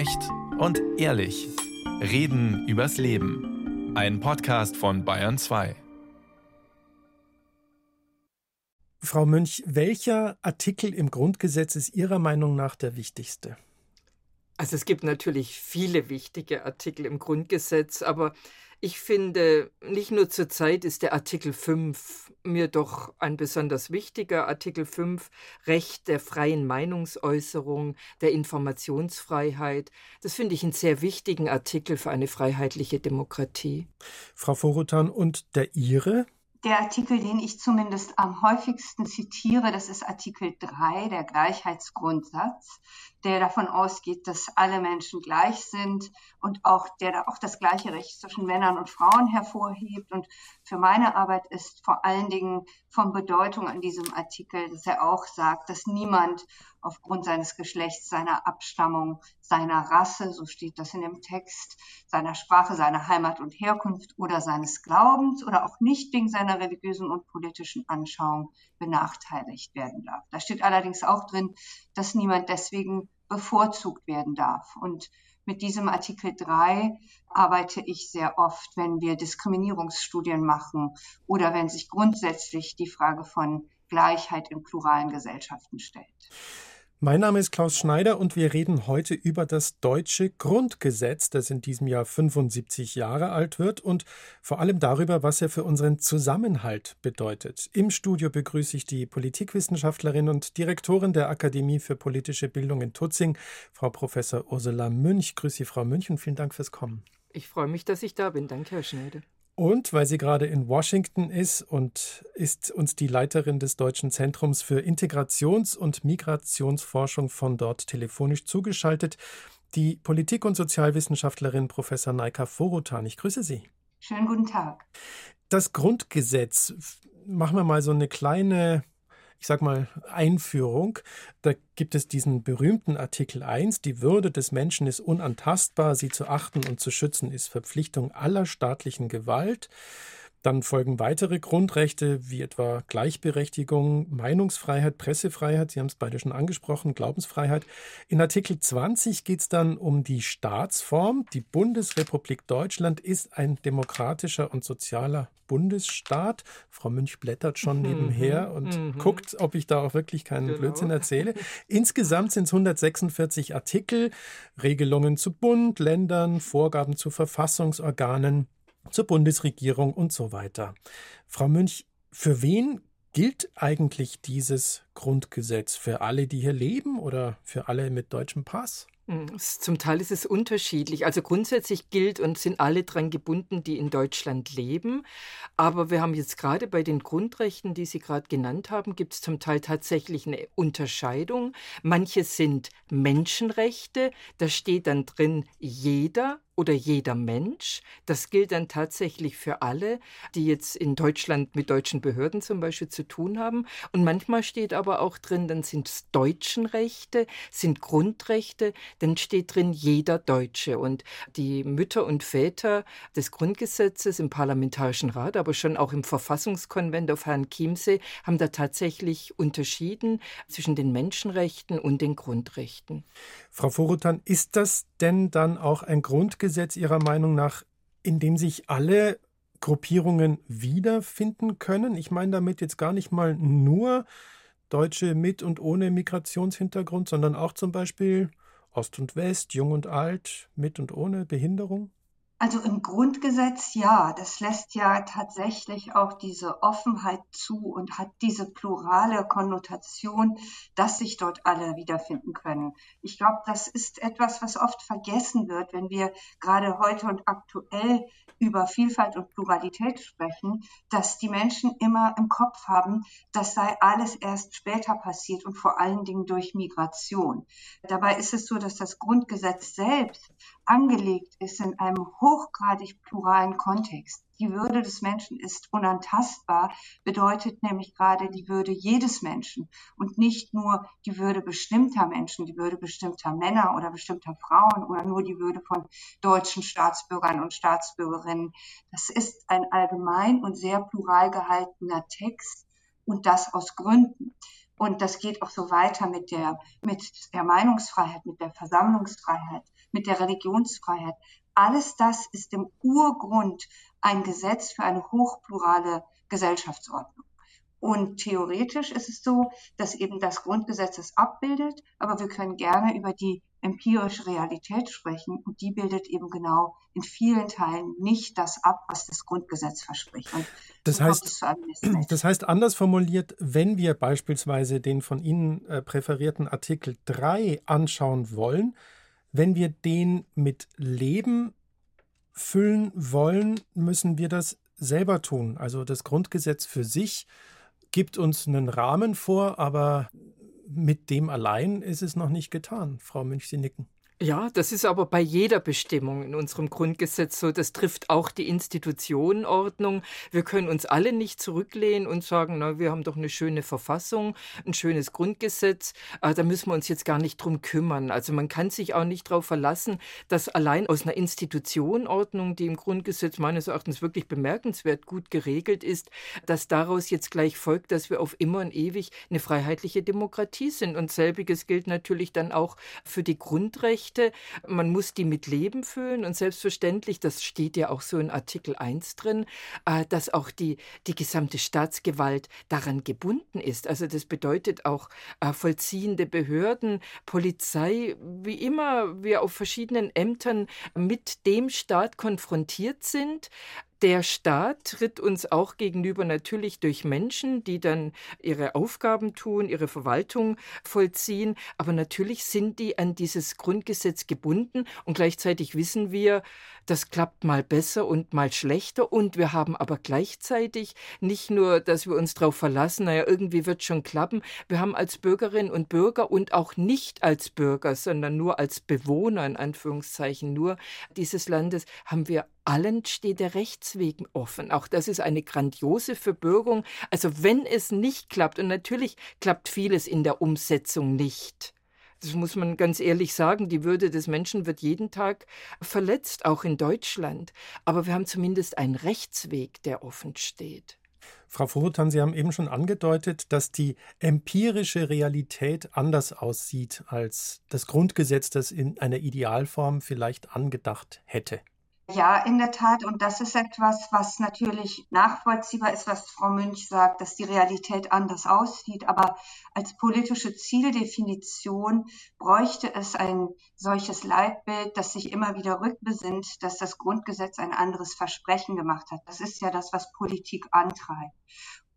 Echt und ehrlich. Reden übers Leben. Ein Podcast von Bayern 2. Frau Münch, welcher Artikel im Grundgesetz ist Ihrer Meinung nach der wichtigste? Also es gibt natürlich viele wichtige Artikel im Grundgesetz, aber ich finde, nicht nur zur Zeit ist der Artikel 5 mir doch ein besonders wichtiger. Artikel 5, Recht der freien Meinungsäußerung, der Informationsfreiheit. Das finde ich einen sehr wichtigen Artikel für eine freiheitliche Demokratie. Frau Vorotan, und der Ihre? Der Artikel, den ich zumindest am häufigsten zitiere, das ist Artikel 3, der Gleichheitsgrundsatz, der davon ausgeht, dass alle Menschen gleich sind und auch der da auch das gleiche Recht zwischen Männern und Frauen hervorhebt. Und für meine Arbeit ist vor allen Dingen von Bedeutung an diesem Artikel, dass er auch sagt, dass niemand aufgrund seines Geschlechts, seiner Abstammung, seiner Rasse, so steht das in dem Text, seiner Sprache, seiner Heimat und Herkunft oder seines Glaubens oder auch nicht wegen seiner religiösen und politischen Anschauung benachteiligt werden darf. Da steht allerdings auch drin, dass niemand deswegen bevorzugt werden darf. Und mit diesem Artikel 3 arbeite ich sehr oft, wenn wir Diskriminierungsstudien machen oder wenn sich grundsätzlich die Frage von Gleichheit in pluralen Gesellschaften stellt. Mein Name ist Klaus Schneider und wir reden heute über das deutsche Grundgesetz, das in diesem Jahr 75 Jahre alt wird und vor allem darüber, was er für unseren Zusammenhalt bedeutet. Im Studio begrüße ich die Politikwissenschaftlerin und Direktorin der Akademie für politische Bildung in Tutzing, Frau Professor Ursula Münch. Grüße Sie, Frau Münch, und vielen Dank fürs Kommen. Ich freue mich, dass ich da bin. Danke, Herr Schneider. Und weil sie gerade in Washington ist und ist uns die Leiterin des Deutschen Zentrums für Integrations- und Migrationsforschung von dort telefonisch zugeschaltet, die Politik- und Sozialwissenschaftlerin Professor Naika Vorotan. Ich grüße Sie. Schönen guten Tag. Das Grundgesetz, machen wir mal so eine kleine ich sag mal, Einführung. Da gibt es diesen berühmten Artikel 1, die Würde des Menschen ist unantastbar, sie zu achten und zu schützen ist Verpflichtung aller staatlichen Gewalt. Dann folgen weitere Grundrechte wie etwa Gleichberechtigung, Meinungsfreiheit, Pressefreiheit, Sie haben es beide schon angesprochen, Glaubensfreiheit. In Artikel 20 geht es dann um die Staatsform. Die Bundesrepublik Deutschland ist ein demokratischer und sozialer Bundesstaat. Frau Münch blättert schon mhm. nebenher und mhm. guckt, ob ich da auch wirklich keinen genau. Blödsinn erzähle. Insgesamt sind es 146 Artikel, Regelungen zu Bund, Ländern, Vorgaben zu Verfassungsorganen zur Bundesregierung und so weiter. Frau Münch, für wen gilt eigentlich dieses Grundgesetz? Für alle, die hier leben oder für alle mit deutschem Pass? Hm, zum Teil ist es unterschiedlich. Also grundsätzlich gilt und sind alle dran gebunden, die in Deutschland leben. Aber wir haben jetzt gerade bei den Grundrechten, die Sie gerade genannt haben, gibt es zum Teil tatsächlich eine Unterscheidung. Manche sind Menschenrechte, da steht dann drin jeder oder jeder Mensch. Das gilt dann tatsächlich für alle, die jetzt in Deutschland mit deutschen Behörden zum Beispiel zu tun haben. Und manchmal steht aber auch drin, dann sind es deutschen Rechte, sind Grundrechte, dann steht drin jeder Deutsche. Und die Mütter und Väter des Grundgesetzes im Parlamentarischen Rat, aber schon auch im Verfassungskonvent auf Herrn Chiemsee, haben da tatsächlich unterschieden zwischen den Menschenrechten und den Grundrechten. Frau Vorutan, ist das denn dann auch ein Grundgesetz Ihrer Meinung nach, in dem sich alle Gruppierungen wiederfinden können? Ich meine damit jetzt gar nicht mal nur Deutsche mit und ohne Migrationshintergrund, sondern auch zum Beispiel Ost und West, Jung und Alt, mit und ohne Behinderung? Also im Grundgesetz ja, das lässt ja tatsächlich auch diese Offenheit zu und hat diese plurale Konnotation, dass sich dort alle wiederfinden können. Ich glaube, das ist etwas, was oft vergessen wird, wenn wir gerade heute und aktuell über Vielfalt und Pluralität sprechen, dass die Menschen immer im Kopf haben, das sei alles erst später passiert und vor allen Dingen durch Migration. Dabei ist es so, dass das Grundgesetz selbst angelegt ist in einem hochgradig pluralen Kontext. Die Würde des Menschen ist unantastbar, bedeutet nämlich gerade die Würde jedes Menschen und nicht nur die Würde bestimmter Menschen, die Würde bestimmter Männer oder bestimmter Frauen oder nur die Würde von deutschen Staatsbürgern und Staatsbürgerinnen. Das ist ein allgemein und sehr plural gehaltener Text und das aus Gründen. Und das geht auch so weiter mit der, mit der Meinungsfreiheit, mit der Versammlungsfreiheit, mit der Religionsfreiheit. Alles das ist im Urgrund ein Gesetz für eine hochplurale Gesellschaftsordnung. Und theoretisch ist es so, dass eben das Grundgesetz es abbildet, aber wir können gerne über die empirische Realität sprechen und die bildet eben genau in vielen Teilen nicht das ab, was das Grundgesetz verspricht. Und das, heißt, das heißt, anders formuliert, wenn wir beispielsweise den von Ihnen äh, präferierten Artikel 3 anschauen wollen, wenn wir den mit Leben füllen wollen, müssen wir das selber tun. Also das Grundgesetz für sich gibt uns einen Rahmen vor, aber mit dem allein ist es noch nicht getan. Frau Münch, Sie nicken. Ja, das ist aber bei jeder Bestimmung in unserem Grundgesetz so. Das trifft auch die Institutionenordnung. Wir können uns alle nicht zurücklehnen und sagen, na, wir haben doch eine schöne Verfassung, ein schönes Grundgesetz. Äh, da müssen wir uns jetzt gar nicht drum kümmern. Also man kann sich auch nicht darauf verlassen, dass allein aus einer Institutionenordnung, die im Grundgesetz meines Erachtens wirklich bemerkenswert gut geregelt ist, dass daraus jetzt gleich folgt, dass wir auf immer und ewig eine freiheitliche Demokratie sind. Und selbiges gilt natürlich dann auch für die Grundrechte Rechte. Man muss die mit Leben füllen und selbstverständlich, das steht ja auch so in Artikel 1 drin, äh, dass auch die, die gesamte Staatsgewalt daran gebunden ist. Also das bedeutet auch äh, vollziehende Behörden, Polizei, wie immer wir auf verschiedenen Ämtern mit dem Staat konfrontiert sind, der Staat tritt uns auch gegenüber natürlich durch Menschen, die dann ihre Aufgaben tun, ihre Verwaltung vollziehen. Aber natürlich sind die an dieses Grundgesetz gebunden und gleichzeitig wissen wir, das klappt mal besser und mal schlechter. Und wir haben aber gleichzeitig nicht nur, dass wir uns darauf verlassen, naja, irgendwie wird schon klappen. Wir haben als Bürgerinnen und Bürger und auch nicht als Bürger, sondern nur als Bewohner, in Anführungszeichen, nur dieses Landes, haben wir allen steht der Rechtsweg offen. Auch das ist eine grandiose Verbürgung. Also wenn es nicht klappt, und natürlich klappt vieles in der Umsetzung nicht, das muss man ganz ehrlich sagen, die Würde des Menschen wird jeden Tag verletzt, auch in Deutschland. Aber wir haben zumindest einen Rechtsweg, der offen steht. Frau Furutan, Sie haben eben schon angedeutet, dass die empirische Realität anders aussieht als das Grundgesetz, das in einer Idealform vielleicht angedacht hätte. Ja, in der Tat. Und das ist etwas, was natürlich nachvollziehbar ist, was Frau Münch sagt, dass die Realität anders aussieht. Aber als politische Zieldefinition bräuchte es ein solches Leitbild, das sich immer wieder rückbesinnt, dass das Grundgesetz ein anderes Versprechen gemacht hat. Das ist ja das, was Politik antreibt.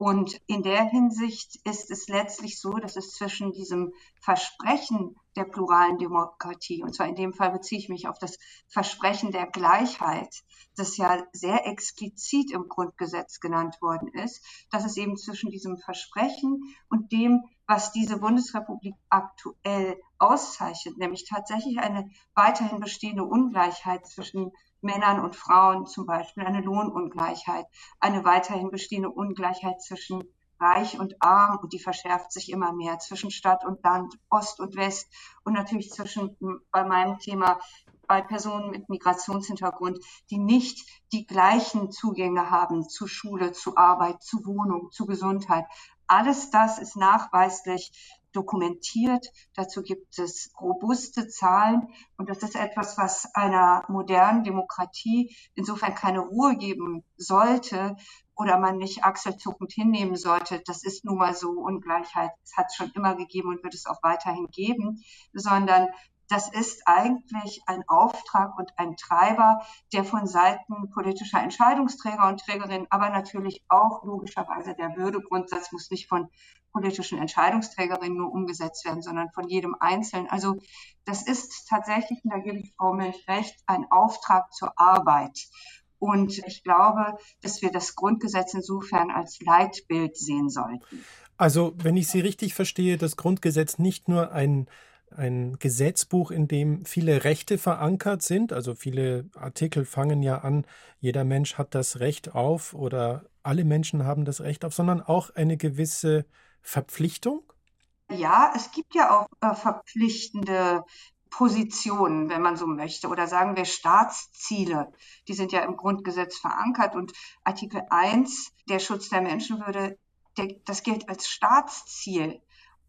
Und in der Hinsicht ist es letztlich so, dass es zwischen diesem Versprechen der pluralen Demokratie, und zwar in dem Fall beziehe ich mich auf das Versprechen der Gleichheit, das ja sehr explizit im Grundgesetz genannt worden ist, dass es eben zwischen diesem Versprechen und dem, was diese Bundesrepublik aktuell auszeichnet, nämlich tatsächlich eine weiterhin bestehende Ungleichheit zwischen Männern und Frauen, zum Beispiel eine Lohnungleichheit, eine weiterhin bestehende Ungleichheit zwischen reich und arm und die verschärft sich immer mehr zwischen Stadt und Land, Ost und West und natürlich zwischen bei meinem Thema bei Personen mit Migrationshintergrund, die nicht die gleichen Zugänge haben zu Schule, zu Arbeit, zu Wohnung, zu Gesundheit. Alles das ist nachweislich dokumentiert. Dazu gibt es robuste Zahlen. Und das ist etwas, was einer modernen Demokratie insofern keine Ruhe geben sollte oder man nicht achselzuckend hinnehmen sollte. Das ist nun mal so Ungleichheit. Es hat es schon immer gegeben und wird es auch weiterhin geben, sondern das ist eigentlich ein Auftrag und ein Treiber, der von Seiten politischer Entscheidungsträger und Trägerinnen, aber natürlich auch logischerweise der Würdegrundsatz muss nicht von politischen Entscheidungsträgerinnen nur umgesetzt werden, sondern von jedem Einzelnen. Also das ist tatsächlich, und da gebe ich Frau Milch recht, ein Auftrag zur Arbeit. Und ich glaube, dass wir das Grundgesetz insofern als Leitbild sehen sollten. Also, wenn ich Sie richtig verstehe, das Grundgesetz nicht nur ein ein Gesetzbuch, in dem viele Rechte verankert sind. Also viele Artikel fangen ja an, jeder Mensch hat das Recht auf oder alle Menschen haben das Recht auf, sondern auch eine gewisse Verpflichtung. Ja, es gibt ja auch äh, verpflichtende Positionen, wenn man so möchte, oder sagen wir Staatsziele. Die sind ja im Grundgesetz verankert und Artikel 1, der Schutz der Menschenwürde, der, das gilt als Staatsziel.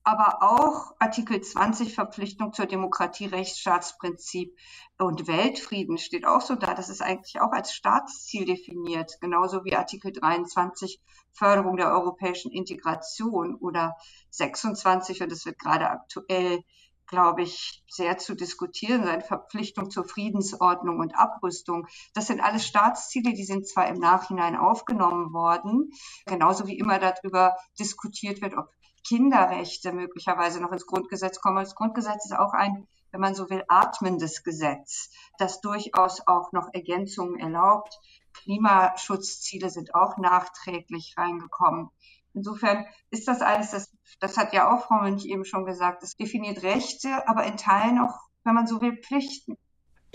Aber auch Artikel 20 Verpflichtung zur Demokratie, Rechtsstaatsprinzip und Weltfrieden steht auch so da. Das ist eigentlich auch als Staatsziel definiert, genauso wie Artikel 23 Förderung der europäischen Integration oder 26, und das wird gerade aktuell, glaube ich, sehr zu diskutieren sein, Verpflichtung zur Friedensordnung und Abrüstung. Das sind alles Staatsziele, die sind zwar im Nachhinein aufgenommen worden, genauso wie immer darüber diskutiert wird, ob Kinderrechte möglicherweise noch ins Grundgesetz kommen. Das Grundgesetz ist auch ein, wenn man so will, atmendes Gesetz, das durchaus auch noch Ergänzungen erlaubt. Klimaschutzziele sind auch nachträglich reingekommen. Insofern ist das alles, das, das hat ja auch Frau Münch eben schon gesagt, es definiert Rechte, aber in Teilen auch, wenn man so will, Pflichten.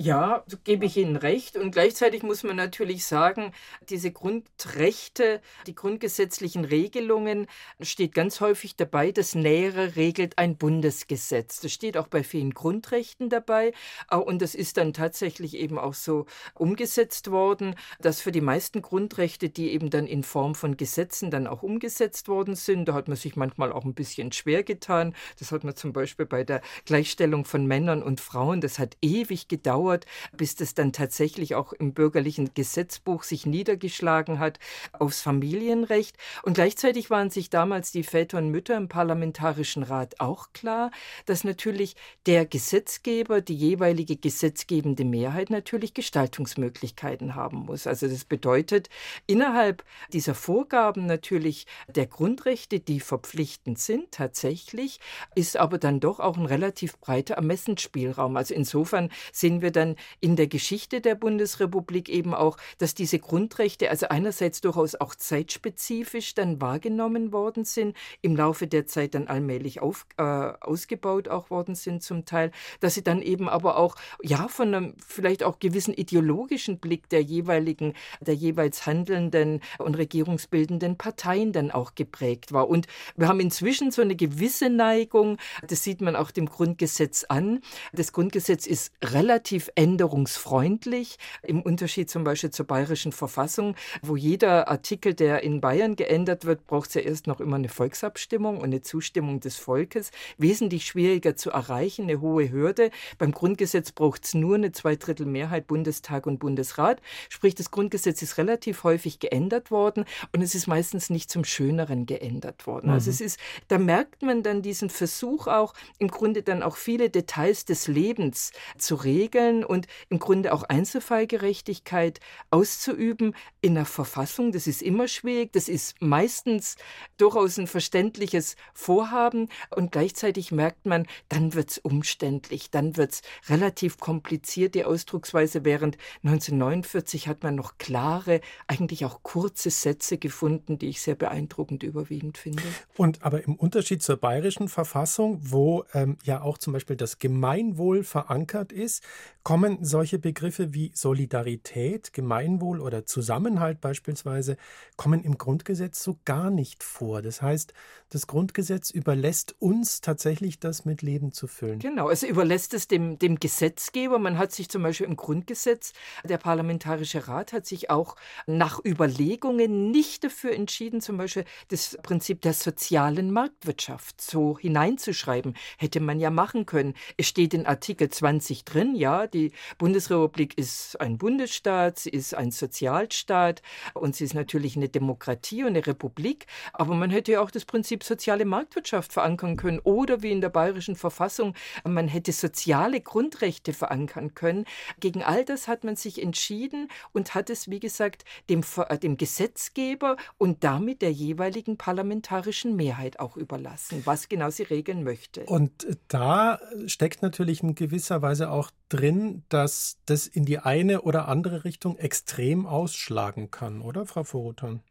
Ja, gebe ich Ihnen recht. Und gleichzeitig muss man natürlich sagen, diese Grundrechte, die grundgesetzlichen Regelungen, steht ganz häufig dabei, das Nähere regelt ein Bundesgesetz. Das steht auch bei vielen Grundrechten dabei. Und das ist dann tatsächlich eben auch so umgesetzt worden, dass für die meisten Grundrechte, die eben dann in Form von Gesetzen dann auch umgesetzt worden sind, da hat man sich manchmal auch ein bisschen schwer getan. Das hat man zum Beispiel bei der Gleichstellung von Männern und Frauen, das hat ewig gedauert gedauert, bis das dann tatsächlich auch im bürgerlichen Gesetzbuch sich niedergeschlagen hat aufs Familienrecht. Und gleichzeitig waren sich damals die Väter und Mütter im Parlamentarischen Rat auch klar, dass natürlich der Gesetzgeber, die jeweilige gesetzgebende Mehrheit natürlich Gestaltungsmöglichkeiten haben muss. Also das bedeutet, innerhalb dieser Vorgaben natürlich der Grundrechte, die verpflichtend sind, tatsächlich, ist aber dann doch auch ein relativ breiter Ermessensspielraum. Also insofern sehen wir dann in der Geschichte der Bundesrepublik eben auch, dass diese Grundrechte also einerseits durchaus auch zeitspezifisch dann wahrgenommen worden sind, im Laufe der Zeit dann allmählich auf, äh, ausgebaut auch worden sind zum Teil, dass sie dann eben aber auch ja von einem vielleicht auch gewissen ideologischen Blick der jeweiligen, der jeweils handelnden und regierungsbildenden Parteien dann auch geprägt war. Und wir haben inzwischen so eine gewisse Neigung, das sieht man auch dem Grundgesetz an. Das Grundgesetz ist relativ änderungsfreundlich, im Unterschied zum Beispiel zur bayerischen Verfassung, wo jeder Artikel, der in Bayern geändert wird, braucht ja erst noch immer eine Volksabstimmung und eine Zustimmung des Volkes. Wesentlich schwieriger zu erreichen, eine hohe Hürde. Beim Grundgesetz braucht es nur eine Zweidrittelmehrheit Bundestag und Bundesrat. Sprich, das Grundgesetz ist relativ häufig geändert worden und es ist meistens nicht zum Schöneren geändert worden. Also mhm. Also es ist, da merkt man dann diesen Versuch auch, im Grunde dann auch viele Details des Lebens zu regeln und im Grunde auch Einzelfallgerechtigkeit auszuüben in der Verfassung. Das ist immer schwierig. Das ist meistens durchaus ein verständliches Vorhaben. Und gleichzeitig merkt man, dann wird es umständlich, dann wird es relativ kompliziert, die Ausdrucksweise. Während 1949 hat man noch klare, eigentlich auch kurze Sätze gefunden, die ich sehr beeindruckend überwiegend finde. Und aber im Unterschied zur bayerischen Verfassung, wo ähm, ja auch zum Beispiel das Gemeinwohl verankert ist, kommen solche Begriffe wie Solidarität, Gemeinwohl oder Zusammenhalt beispielsweise, kommen im Grundgesetz so gar nicht vor. Das heißt, das Grundgesetz überlässt uns tatsächlich das mit Leben zu füllen. Genau, es überlässt es dem, dem Gesetzgeber. Man hat sich zum Beispiel im Grundgesetz, der Parlamentarische Rat hat sich auch nach Überlegungen nicht dafür entschieden, zum Beispiel das Prinzip der sozialen Marktwirtschaft so hineinzuschreiben. Hätte man ja machen können. Es steht in Artikel 20 drin, ja, die die Bundesrepublik ist ein Bundesstaat, sie ist ein Sozialstaat und sie ist natürlich eine Demokratie und eine Republik. Aber man hätte ja auch das Prinzip soziale Marktwirtschaft verankern können oder wie in der bayerischen Verfassung, man hätte soziale Grundrechte verankern können. Gegen all das hat man sich entschieden und hat es, wie gesagt, dem, äh, dem Gesetzgeber und damit der jeweiligen parlamentarischen Mehrheit auch überlassen, was genau sie regeln möchte. Und da steckt natürlich in gewisser Weise auch drin, dass das in die eine oder andere Richtung extrem ausschlagen kann, oder, Frau Vorotan?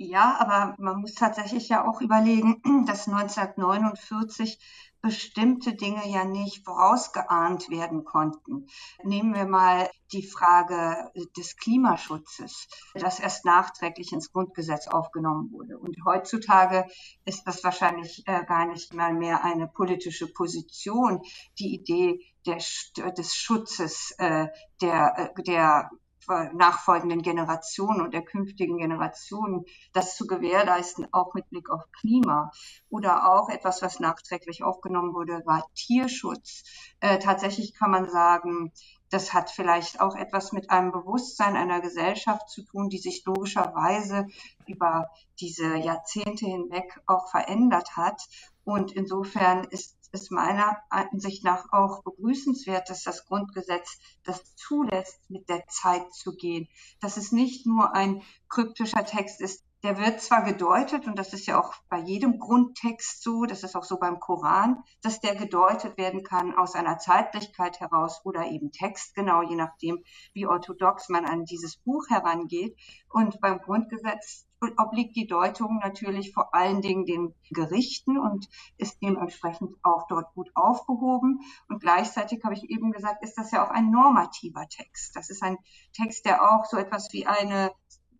Ja, aber man muss tatsächlich ja auch überlegen, dass 1949 bestimmte Dinge ja nicht vorausgeahnt werden konnten. Nehmen wir mal die Frage des Klimaschutzes, das erst nachträglich ins Grundgesetz aufgenommen wurde. Und heutzutage ist das wahrscheinlich äh, gar nicht mal mehr eine politische Position, die Idee der, des Schutzes äh, der, äh, der nachfolgenden Generationen und der künftigen Generationen, das zu gewährleisten, auch mit Blick auf Klima. Oder auch etwas, was nachträglich aufgenommen wurde, war Tierschutz. Äh, tatsächlich kann man sagen, das hat vielleicht auch etwas mit einem Bewusstsein einer Gesellschaft zu tun, die sich logischerweise über diese Jahrzehnte hinweg auch verändert hat. Und insofern ist es meiner Ansicht nach auch begrüßenswert, dass das Grundgesetz das zulässt, mit der Zeit zu gehen. Dass es nicht nur ein kryptischer Text ist, der wird zwar gedeutet, und das ist ja auch bei jedem Grundtext so, das ist auch so beim Koran, dass der gedeutet werden kann aus einer Zeitlichkeit heraus oder eben textgenau, je nachdem, wie orthodox man an dieses Buch herangeht. Und beim Grundgesetz obliegt die Deutung natürlich vor allen Dingen den Gerichten und ist dementsprechend auch dort gut aufgehoben. Und gleichzeitig habe ich eben gesagt, ist das ja auch ein normativer Text. Das ist ein Text, der auch so etwas wie eine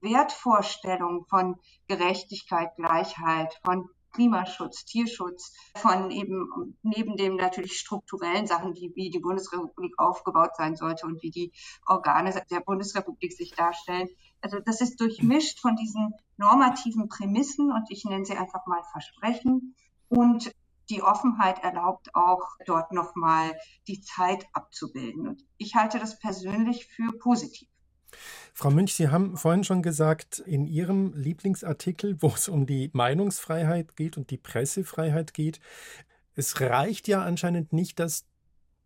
Wertvorstellung von Gerechtigkeit, Gleichheit, von Klimaschutz, Tierschutz, von eben neben dem natürlich strukturellen Sachen, die, wie die Bundesrepublik aufgebaut sein sollte und wie die Organe der Bundesrepublik sich darstellen. Also das ist durchmischt von diesen normativen Prämissen und ich nenne sie einfach mal Versprechen und die Offenheit erlaubt auch dort nochmal die Zeit abzubilden. Und ich halte das persönlich für positiv. Frau Münch, Sie haben vorhin schon gesagt, in Ihrem Lieblingsartikel, wo es um die Meinungsfreiheit geht und die Pressefreiheit geht, es reicht ja anscheinend nicht, dass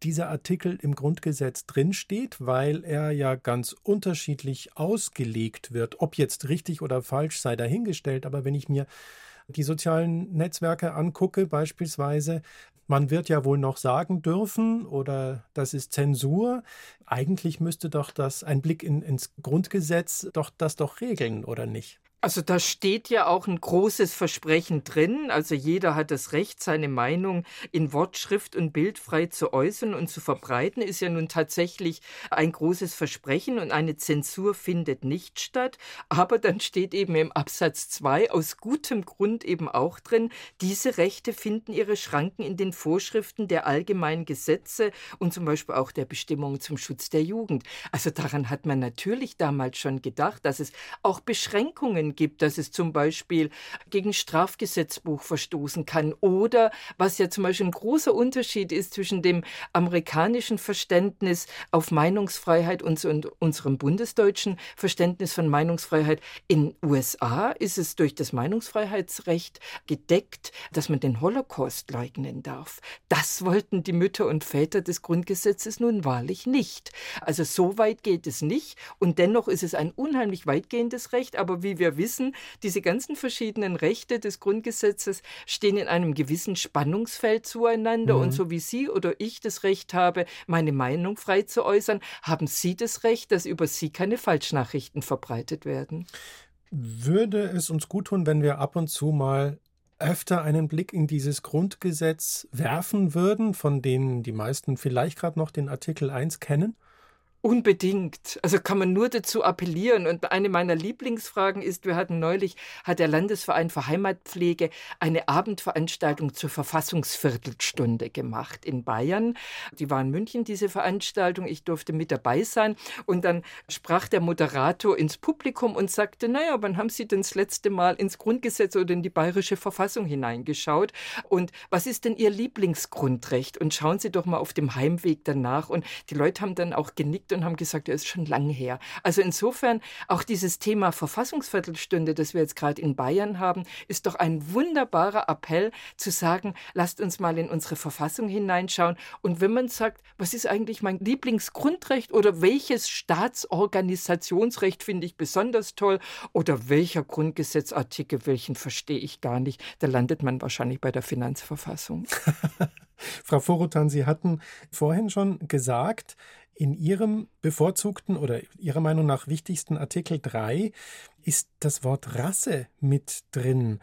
dieser Artikel im Grundgesetz drinsteht, weil er ja ganz unterschiedlich ausgelegt wird. Ob jetzt richtig oder falsch sei dahingestellt, aber wenn ich mir die sozialen Netzwerke angucke, beispielsweise, man wird ja wohl noch sagen dürfen oder das ist Zensur. Eigentlich müsste doch das ein Blick in, ins Grundgesetz doch das doch regeln, oder nicht? Also da steht ja auch ein großes Versprechen drin. Also jeder hat das Recht, seine Meinung in Wort, Schrift und Bild frei zu äußern und zu verbreiten. Ist ja nun tatsächlich ein großes Versprechen und eine Zensur findet nicht statt. Aber dann steht eben im Absatz 2 aus gutem Grund eben auch drin, diese Rechte finden ihre Schranken in den Vorschriften der allgemeinen Gesetze und zum Beispiel auch der Bestimmungen zum Schutz der Jugend. Also daran hat man natürlich damals schon gedacht, dass es auch Beschränkungen gibt, dass es zum Beispiel gegen Strafgesetzbuch verstoßen kann oder was ja zum Beispiel ein großer Unterschied ist zwischen dem amerikanischen Verständnis auf Meinungsfreiheit und, und unserem bundesdeutschen Verständnis von Meinungsfreiheit. In USA ist es durch das Meinungsfreiheitsrecht gedeckt, dass man den Holocaust leugnen darf. Das wollten die Mütter und Väter des Grundgesetzes nun wahrlich nicht. Also so weit geht es nicht und dennoch ist es ein unheimlich weitgehendes Recht, aber wie wir wissen, wissen, diese ganzen verschiedenen Rechte des Grundgesetzes stehen in einem gewissen Spannungsfeld zueinander. Mhm. Und so wie Sie oder ich das Recht habe, meine Meinung frei zu äußern, haben Sie das Recht, dass über Sie keine Falschnachrichten verbreitet werden. Würde es uns gut tun, wenn wir ab und zu mal öfter einen Blick in dieses Grundgesetz werfen würden, von denen die meisten vielleicht gerade noch den Artikel 1 kennen? Unbedingt. Also kann man nur dazu appellieren. Und eine meiner Lieblingsfragen ist, wir hatten neulich, hat der Landesverein für Heimatpflege eine Abendveranstaltung zur Verfassungsviertelstunde gemacht in Bayern. Die war in München, diese Veranstaltung. Ich durfte mit dabei sein. Und dann sprach der Moderator ins Publikum und sagte, naja, wann haben Sie denn das letzte Mal ins Grundgesetz oder in die bayerische Verfassung hineingeschaut? Und was ist denn Ihr Lieblingsgrundrecht? Und schauen Sie doch mal auf dem Heimweg danach. Und die Leute haben dann auch genickt und haben gesagt, er ist schon lange her. Also insofern auch dieses Thema Verfassungsviertelstunde, das wir jetzt gerade in Bayern haben, ist doch ein wunderbarer Appell zu sagen, lasst uns mal in unsere Verfassung hineinschauen. Und wenn man sagt, was ist eigentlich mein Lieblingsgrundrecht oder welches Staatsorganisationsrecht finde ich besonders toll oder welcher Grundgesetzartikel, welchen verstehe ich gar nicht, da landet man wahrscheinlich bei der Finanzverfassung. Frau Vorotan, Sie hatten vorhin schon gesagt, in Ihrem bevorzugten oder Ihrer Meinung nach wichtigsten Artikel 3 ist das Wort Rasse mit drin.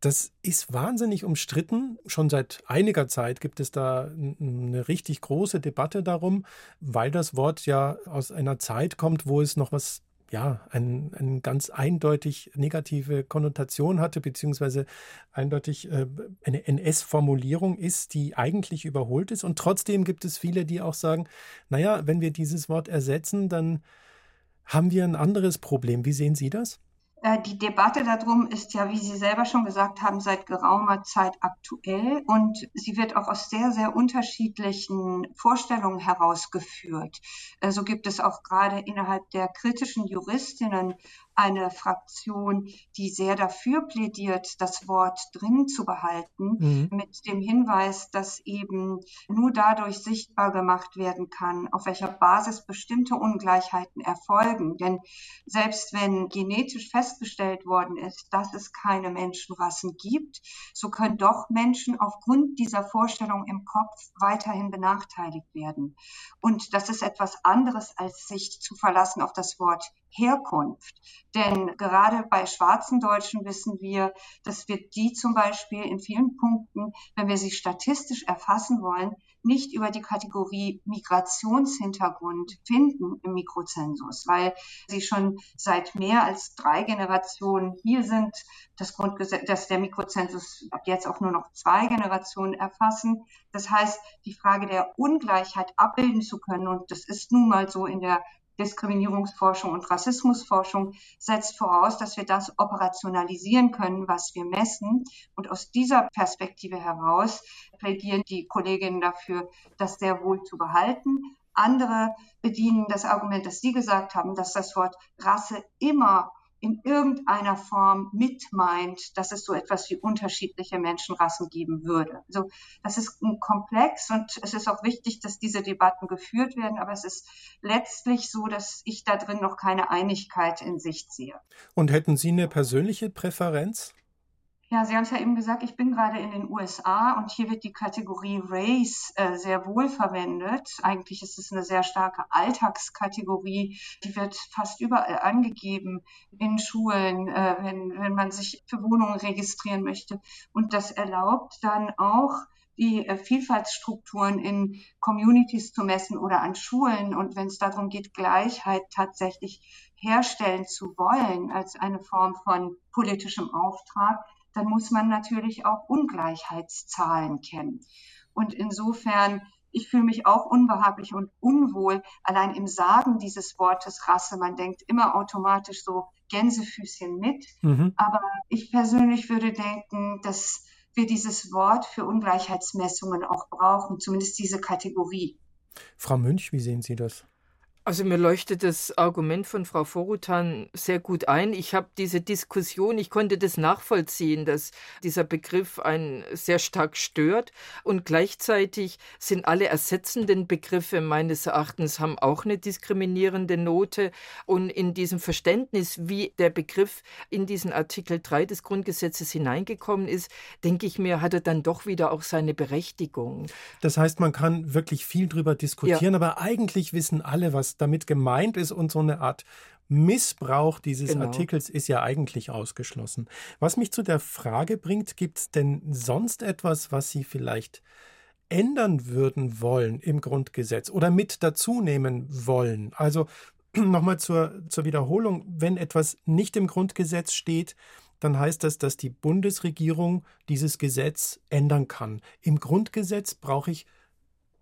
Das ist wahnsinnig umstritten. Schon seit einiger Zeit gibt es da eine richtig große Debatte darum, weil das Wort ja aus einer Zeit kommt, wo es noch was ja, eine ein ganz eindeutig negative Konnotation hatte, beziehungsweise eindeutig äh, eine NS-Formulierung ist, die eigentlich überholt ist. Und trotzdem gibt es viele, die auch sagen, naja, wenn wir dieses Wort ersetzen, dann Haben wir ein anderes Problem? Wie sehen Sie das? Äh, die Debatte darum ist ja, wie Sie selber schon gesagt haben, seit geraumer Zeit aktuell und sie wird auch aus sehr, sehr unterschiedlichen Vorstellungen herausgeführt. So also gibt es auch gerade innerhalb der kritischen Juristinnen eine Fraktion, die sehr dafür plädiert, das Wort drin zu behalten, mhm. mit dem Hinweis, dass eben nur dadurch sichtbar gemacht werden kann, auf welcher Basis bestimmte Ungleichheiten erfolgen. Denn selbst wenn genetisch festgestellt worden ist, dass es keine Menschenrassen gibt, so können doch Menschen aufgrund dieser Vorstellung im Kopf weiterhin benachteiligt werden. Und das ist etwas anderes, als sich zu verlassen auf das Wort Herkunft. Denn gerade bei schwarzen Deutschen wissen wir, dass wir die zum Beispiel in vielen Punkten, wenn wir sie statistisch erfassen wollen, nicht über die Kategorie Migrationshintergrund finden im Mikrozensus, weil sie schon seit mehr als drei Generationen hier sind. Das Grundgesetz, dass der Mikrozensus ab jetzt auch nur noch zwei Generationen erfassen. Das heißt, die Frage der Ungleichheit abbilden zu können, und das ist nun mal so in der Diskriminierungsforschung und Rassismusforschung setzt voraus, dass wir das operationalisieren können, was wir messen. Und aus dieser Perspektive heraus plädieren die Kolleginnen dafür, das sehr wohl zu behalten. Andere bedienen das Argument, das Sie gesagt haben, dass das Wort Rasse immer in irgendeiner Form mit meint, dass es so etwas wie unterschiedliche Menschenrassen geben würde. Also das ist ein Komplex und es ist auch wichtig, dass diese Debatten geführt werden, aber es ist letztlich so, dass ich da drin noch keine Einigkeit in Sicht sehe. Und hätten Sie eine persönliche Präferenz? Ja, Sie haben es ja eben gesagt, ich bin gerade in den USA und hier wird die Kategorie Race äh, sehr wohl verwendet. Eigentlich ist es eine sehr starke Alltagskategorie. Die wird fast überall angegeben in Schulen, äh, wenn, wenn man sich für Wohnungen registrieren möchte. Und das erlaubt dann auch, die äh, Vielfaltsstrukturen in Communities zu messen oder an Schulen. Und wenn es darum geht, Gleichheit tatsächlich herstellen zu wollen als eine Form von politischem Auftrag, dann muss man natürlich auch Ungleichheitszahlen kennen. Und insofern, ich fühle mich auch unbehaglich und unwohl allein im Sagen dieses Wortes Rasse. Man denkt immer automatisch so Gänsefüßchen mit. Mhm. Aber ich persönlich würde denken, dass wir dieses Wort für Ungleichheitsmessungen auch brauchen, zumindest diese Kategorie. Frau Münch, wie sehen Sie das? Also mir leuchtet das Argument von Frau Vorutan sehr gut ein. Ich habe diese Diskussion, ich konnte das nachvollziehen, dass dieser Begriff einen sehr stark stört und gleichzeitig sind alle ersetzenden Begriffe meines Erachtens haben auch eine diskriminierende Note und in diesem Verständnis, wie der Begriff in diesen Artikel 3 des Grundgesetzes hineingekommen ist, denke ich mir, hat er dann doch wieder auch seine Berechtigung. Das heißt, man kann wirklich viel drüber diskutieren, ja. aber eigentlich wissen alle, was damit gemeint ist und so eine Art Missbrauch dieses genau. Artikels ist ja eigentlich ausgeschlossen. Was mich zu der Frage bringt, gibt es denn sonst etwas, was Sie vielleicht ändern würden wollen im Grundgesetz oder mit dazu nehmen wollen? Also nochmal zur, zur Wiederholung, wenn etwas nicht im Grundgesetz steht, dann heißt das, dass die Bundesregierung dieses Gesetz ändern kann. Im Grundgesetz brauche ich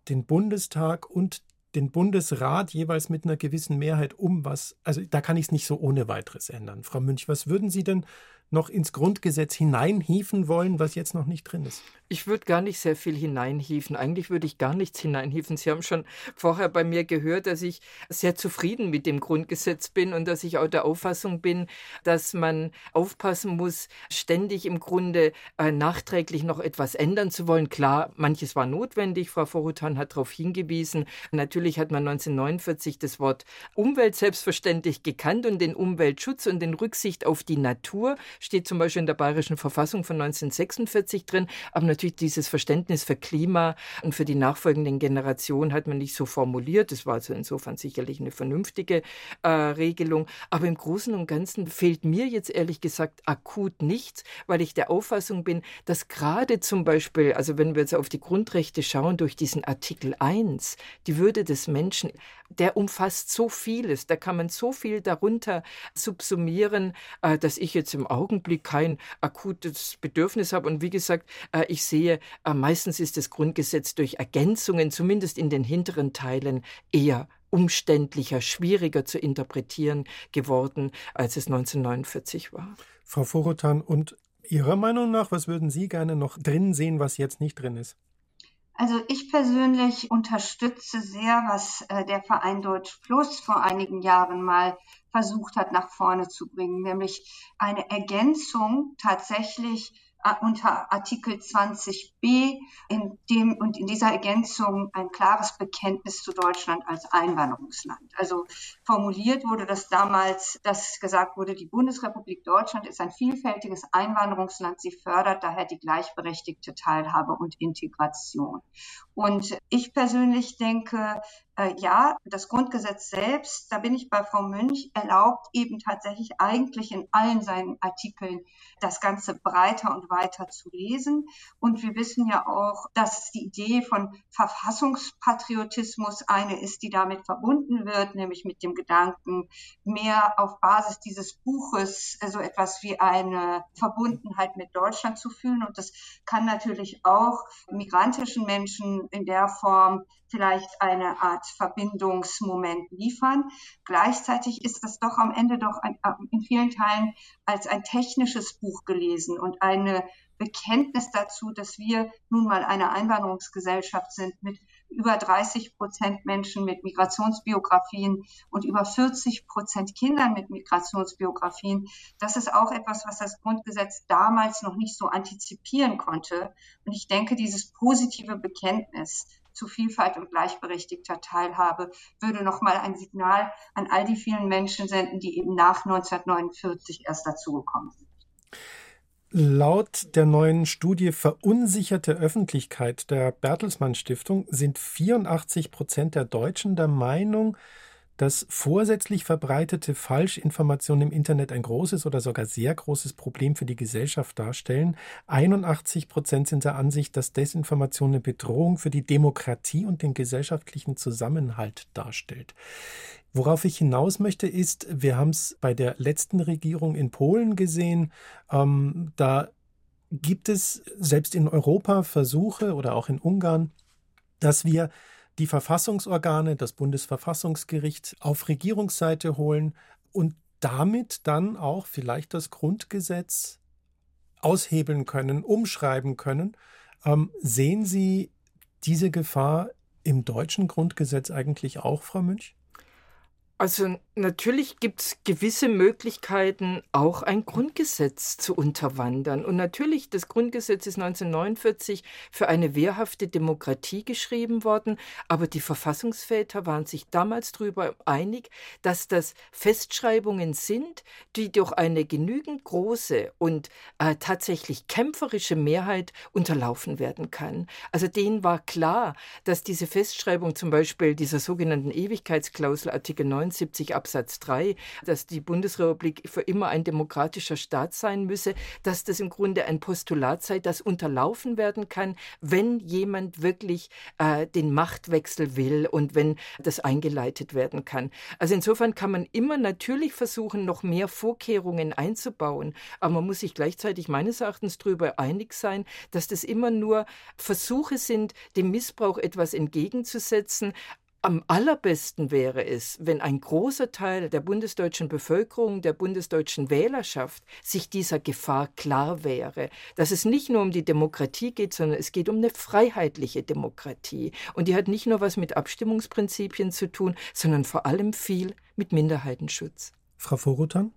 den Bundestag und den Bundesrat jeweils mit einer gewissen Mehrheit um was, also da kann ich es nicht so ohne weiteres ändern. Frau Münch, was würden Sie denn noch ins Grundgesetz hineinhieven wollen, was jetzt noch nicht drin ist? Ich würde gar nicht sehr viel hineinhieven. Eigentlich würde ich gar nichts hineinhieven. Sie haben schon vorher bei mir gehört, dass ich sehr zufrieden mit dem Grundgesetz bin und dass ich auch der Auffassung bin, dass man aufpassen muss, ständig im Grunde äh, nachträglich noch etwas ändern zu wollen. Klar, manches war notwendig. Frau Vorhutan hat darauf hingewiesen. Natürlich hat man 1949 das Wort Umwelt selbstverständlich gekannt und den Umweltschutz und den Rücksicht auf die Natur steht zum Beispiel in der Bayerischen Verfassung von 1946 drin. Aber natürlich dieses Verständnis für Klima und für die nachfolgenden Generationen hat man nicht so formuliert. Das war also insofern sicherlich eine vernünftige äh, Regelung. Aber im Großen und Ganzen fehlt mir jetzt ehrlich gesagt akut nichts, weil ich der Auffassung bin, dass gerade zum Beispiel, also wenn wir jetzt auf die Grundrechte schauen, durch diesen Artikel 1, die Würde des Menschen, der umfasst so vieles, da kann man so viel darunter subsumieren, äh, dass ich jetzt im Augenblick kein akutes Bedürfnis habe. Und wie gesagt, äh, ich sehe, äh, meistens ist das Grundgesetz durch Ergänzungen, zumindest in den hinteren Teilen, eher umständlicher, schwieriger zu interpretieren geworden, als es 1949 war. Frau Vorotan, und Ihrer Meinung nach, was würden Sie gerne noch drin sehen, was jetzt nicht drin ist? Also ich persönlich unterstütze sehr, was äh, der Verein Deutsch Plus vor einigen Jahren mal versucht hat nach vorne zu bringen, nämlich eine Ergänzung tatsächlich unter Artikel 20b, in dem und in dieser Ergänzung ein klares Bekenntnis zu Deutschland als Einwanderungsland. Also formuliert wurde das damals, dass gesagt wurde, die Bundesrepublik Deutschland ist ein vielfältiges Einwanderungsland. Sie fördert daher die gleichberechtigte Teilhabe und Integration. Und ich persönlich denke, äh, ja, das Grundgesetz selbst, da bin ich bei Frau Münch, erlaubt eben tatsächlich eigentlich in allen seinen Artikeln das Ganze breiter und weiter zu lesen. Und wir wissen ja auch, dass die Idee von Verfassungspatriotismus eine ist, die damit verbunden wird, nämlich mit dem Gedanken, mehr auf Basis dieses Buches so etwas wie eine Verbundenheit mit Deutschland zu fühlen. Und das kann natürlich auch migrantischen Menschen in der Form vielleicht eine Art Verbindungsmoment liefern. Gleichzeitig ist das doch am Ende doch ein, äh, in vielen Teilen als ein technisches Buch gelesen und eine Bekenntnis dazu, dass wir nun mal eine Einwanderungsgesellschaft sind mit über 30 Prozent Menschen mit Migrationsbiografien und über 40 Prozent Kindern mit Migrationsbiografien. Das ist auch etwas, was das Grundgesetz damals noch nicht so antizipieren konnte. Und ich denke, dieses positive Bekenntnis zu Vielfalt und gleichberechtigter Teilhabe würde nochmal ein Signal an all die vielen Menschen senden, die eben nach 1949 erst dazugekommen sind. Laut der neuen Studie Verunsicherte Öffentlichkeit der Bertelsmann Stiftung sind 84 Prozent der Deutschen der Meinung, dass vorsätzlich verbreitete Falschinformationen im Internet ein großes oder sogar sehr großes Problem für die Gesellschaft darstellen. 81 Prozent sind der Ansicht, dass Desinformation eine Bedrohung für die Demokratie und den gesellschaftlichen Zusammenhalt darstellt. Worauf ich hinaus möchte, ist, wir haben es bei der letzten Regierung in Polen gesehen, ähm, da gibt es selbst in Europa Versuche oder auch in Ungarn, dass wir die Verfassungsorgane, das Bundesverfassungsgericht auf Regierungsseite holen und damit dann auch vielleicht das Grundgesetz aushebeln können, umschreiben können. Ähm, sehen Sie diese Gefahr im deutschen Grundgesetz eigentlich auch, Frau Münch? Also natürlich gibt es gewisse Möglichkeiten, auch ein Grundgesetz zu unterwandern. Und natürlich, das Grundgesetz ist 1949 für eine wehrhafte Demokratie geschrieben worden, aber die Verfassungsväter waren sich damals darüber einig, dass das Festschreibungen sind, die durch eine genügend große und äh, tatsächlich kämpferische Mehrheit unterlaufen werden kann. Also denen war klar, dass diese Festschreibung zum Beispiel dieser sogenannten Ewigkeitsklausel Artikel 9 79 Absatz 3, dass die Bundesrepublik für immer ein demokratischer Staat sein müsse, dass das im Grunde ein Postulat sei, das unterlaufen werden kann, wenn jemand wirklich äh, den Machtwechsel will und wenn das eingeleitet werden kann. Also insofern kann man immer natürlich versuchen, noch mehr Vorkehrungen einzubauen, aber man muss sich gleichzeitig meines Erachtens darüber einig sein, dass das immer nur Versuche sind, dem Missbrauch etwas entgegenzusetzen, am allerbesten wäre es, wenn ein großer Teil der bundesdeutschen Bevölkerung, der bundesdeutschen Wählerschaft sich dieser Gefahr klar wäre, dass es nicht nur um die Demokratie geht, sondern es geht um eine freiheitliche Demokratie. Und die hat nicht nur was mit Abstimmungsprinzipien zu tun, sondern vor allem viel mit Minderheitenschutz. Frau Vorutan?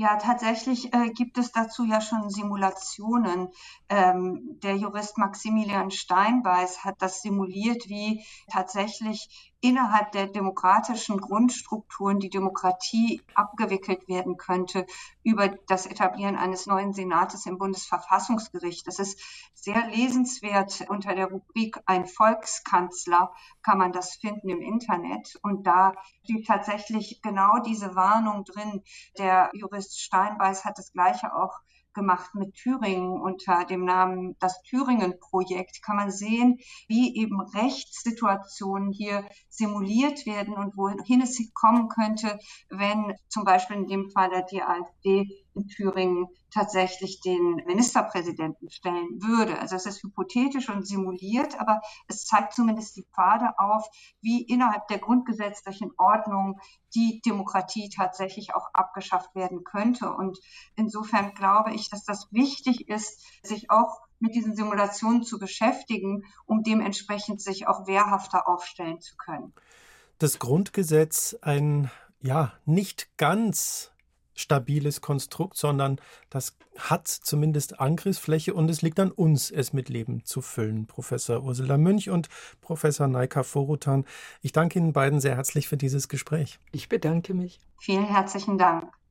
Ja, tatsächlich äh, gibt es dazu ja schon Simulationen. Ähm, der Jurist Maximilian Steinbeiß hat das simuliert, wie tatsächlich innerhalb der demokratischen Grundstrukturen die Demokratie abgewickelt werden könnte über das Etablieren eines neuen Senates im Bundesverfassungsgericht. Das ist sehr lesenswert unter der Rubrik Ein Volkskanzler kann man das finden im Internet. Und da steht tatsächlich genau diese Warnung drin. Der Jurist Steinbeiß hat das Gleiche auch gemacht mit Thüringen unter dem Namen das Thüringen-Projekt, kann man sehen, wie eben Rechtssituationen hier simuliert werden und wohin es kommen könnte, wenn zum Beispiel in dem Fall die AfD in Thüringen tatsächlich den Ministerpräsidenten stellen würde. Also es ist hypothetisch und simuliert, aber es zeigt zumindest die Pfade auf, wie innerhalb der grundgesetzlichen Ordnung die Demokratie tatsächlich auch abgeschafft werden könnte. Und insofern glaube ich, dass das wichtig ist, sich auch mit diesen Simulationen zu beschäftigen, um dementsprechend sich auch wehrhafter aufstellen zu können. Das Grundgesetz ein ja nicht ganz stabiles Konstrukt, sondern das hat zumindest Angriffsfläche und es liegt an uns, es mit Leben zu füllen. Professor Ursula Münch und Professor Naika Forutan. Ich danke Ihnen beiden sehr herzlich für dieses Gespräch. Ich bedanke mich. Vielen herzlichen Dank.